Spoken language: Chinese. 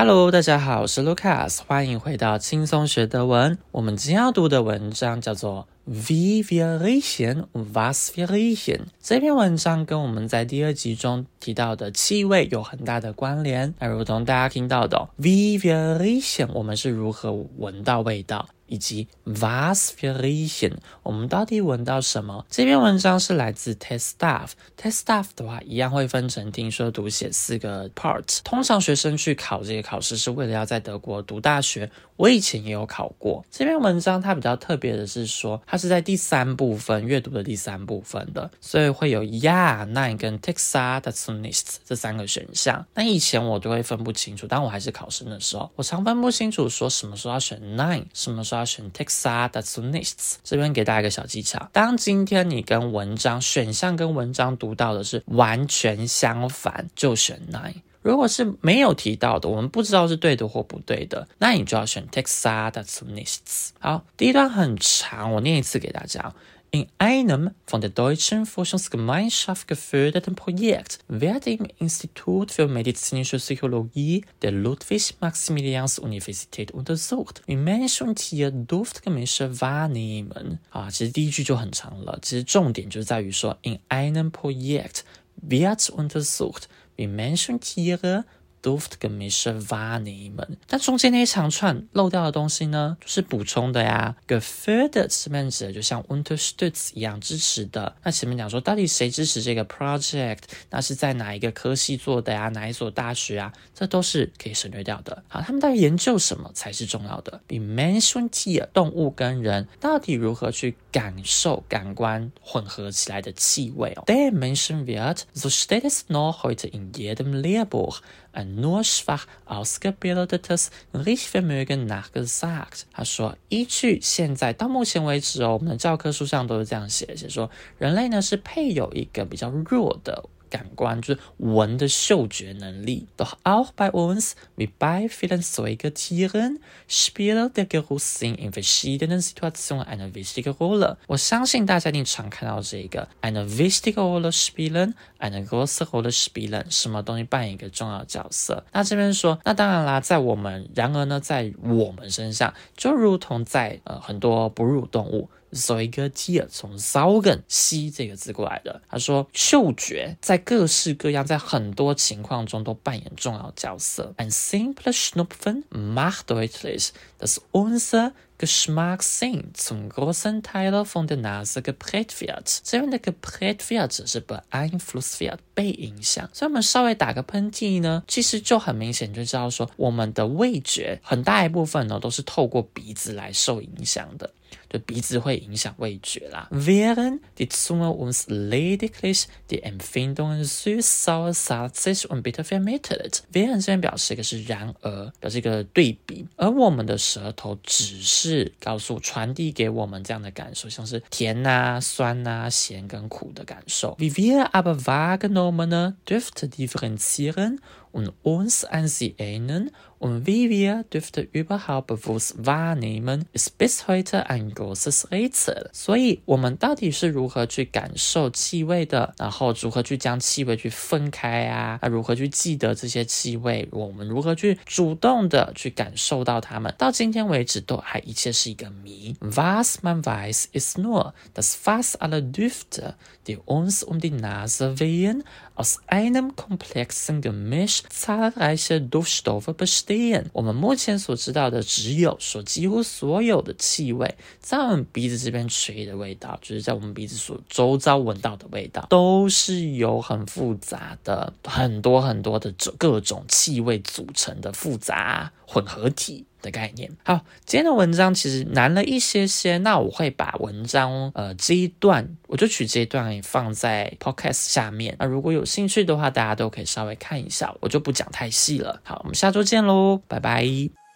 Hello，大家好，我是 Lucas，欢迎回到轻松学德文。我们今天要读的文章叫做 Wie wir riechen was wir riechen。这篇文章跟我们在第二集中提到的气味有很大的关联。那如同大家听到的，Wie wir riechen，我们是如何闻到味道。以及 was wir riechen，我们到底闻到什么？这篇文章是来自 Test Staff。Test Staff 的话，一样会分成听说读写四个 part。通常学生去考这个考试，是为了要在德国读大学。我以前也有考过这篇文章，它比较特别的是说，它是在第三部分阅读的第三部分的，所以会有 ja、nein 跟 texa、d a z u n i s 这三个选项。那以前我都会分不清楚，当我还是考生的时候，我常分不清楚说什么时候要选 Nine，什么时候要选 texa、d a z u n i s t 这边给大家一个小技巧：当今天你跟文章选项跟文章读到的是完全相反，就选 nine。如果是没有提到的，我们不知道是对的或不对的，那你就要选 texa dazu nichts。好，第一段很长，我念一次给大家。In einem von der Deutschen Forschungsgemeinschaft geförderten Projekt wird im Institut für medizinische Psychologie der Ludwig-Maximilians-Universität untersucht, wie Mensch und Tier Duftgemische wahrnehmen. 啊，其实第一句就很长了，其实重点就在于说，in einem Projekt wird untersucht。wie Menschen Tiere Duftgemische wahrnehmen。但中间那一长串漏掉的东西呢，就是补充的呀。Gefördert 这边指的就像 unterstützt 一样支持的。那前面讲说，到底谁支持这个 project？那是在哪一个科系做的呀？哪一所大学啊？这都是可以省略掉的。好，他们到底研究什么才是重要的？比 Menschen Tier 动物跟人到底如何去感受感官混合起来的气味哦？Der Menschen wird, so steht es noch heute in jedem Lehrbuch. Ein nur schwach ausgebildetes Riechvermögen nachgesagt。他说，依据现在到目前为止哦，我们的教科书上都是这样写，写说人类呢是配有一个比较弱的。感官就是闻的嗅觉能力。Doch auch bei uns, wie bei vielen Säugetieren, spielt der Geruchssinn in verschiedenen Situationen eine wichtige Rolle。我相信大家一定常看到这个 eine wichtige Rolle spielen, eine große Rolle spielen，什么东西扮演一个重要角色。那这边说，那当然啦，在我们，然而呢，在我们身上，就如同在呃很多哺乳动物。所以一个 tear 从 saugen 吸这个字过来的。他说，嗅觉在各式各样，在很多情况中都扮演重要角色。Ein simples Schnupfen macht deutlich, dass unser Geschmackssinn zum großen Teil von der Nase geprägt wird。这边的 geprägt wird 是 beeinflusst wird 被影响。所以我们稍微打个喷嚏呢，其实就很明显就知道说，我们的味觉很大一部分呢都是透过鼻子来受影响的。就鼻子会影响味觉啦。Während die Zunge uns lediglich die Empfindungen süß, sauer, salzig und bitter vermittelt。Während 这边表示一个是然而，表示一个对比，而我们的舌头只是是告诉、传递给我们这样的感受，像是甜呐、酸呐、咸跟苦的感受。Wie wir aber wahrgenommene Düfte differenzieren und uns an sie erinnern und wie wir Düfte überhaupt bewusst wahrnehmen, ist bis heute ein großes Rätsel。所以，我们到底是如何去感受气味的？然后，如何去将气味去分开啊？那如何去记得这些气味？我们如何去主动的去感受到它们？到今天为止，都还一切是一个谜。Was man weiß, ist nur, dass fast alle Düfte, die uns um die Nase wehen, aus einem komplexen Gemisch zahlreicher Duftstoffe bestehen。 我们目前所知道的，只有说几乎所有的气味。在我们鼻子这边吹的味道，就是在我们鼻子所周遭闻到的味道，都是由很复杂的、很多很多的各种气味组成的复杂混合体的概念。好，今天的文章其实难了一些些，那我会把文章呃这一段，我就取这一段放在 podcast 下面。那如果有兴趣的话，大家都可以稍微看一下，我就不讲太细了。好，我们下周见喽，拜拜。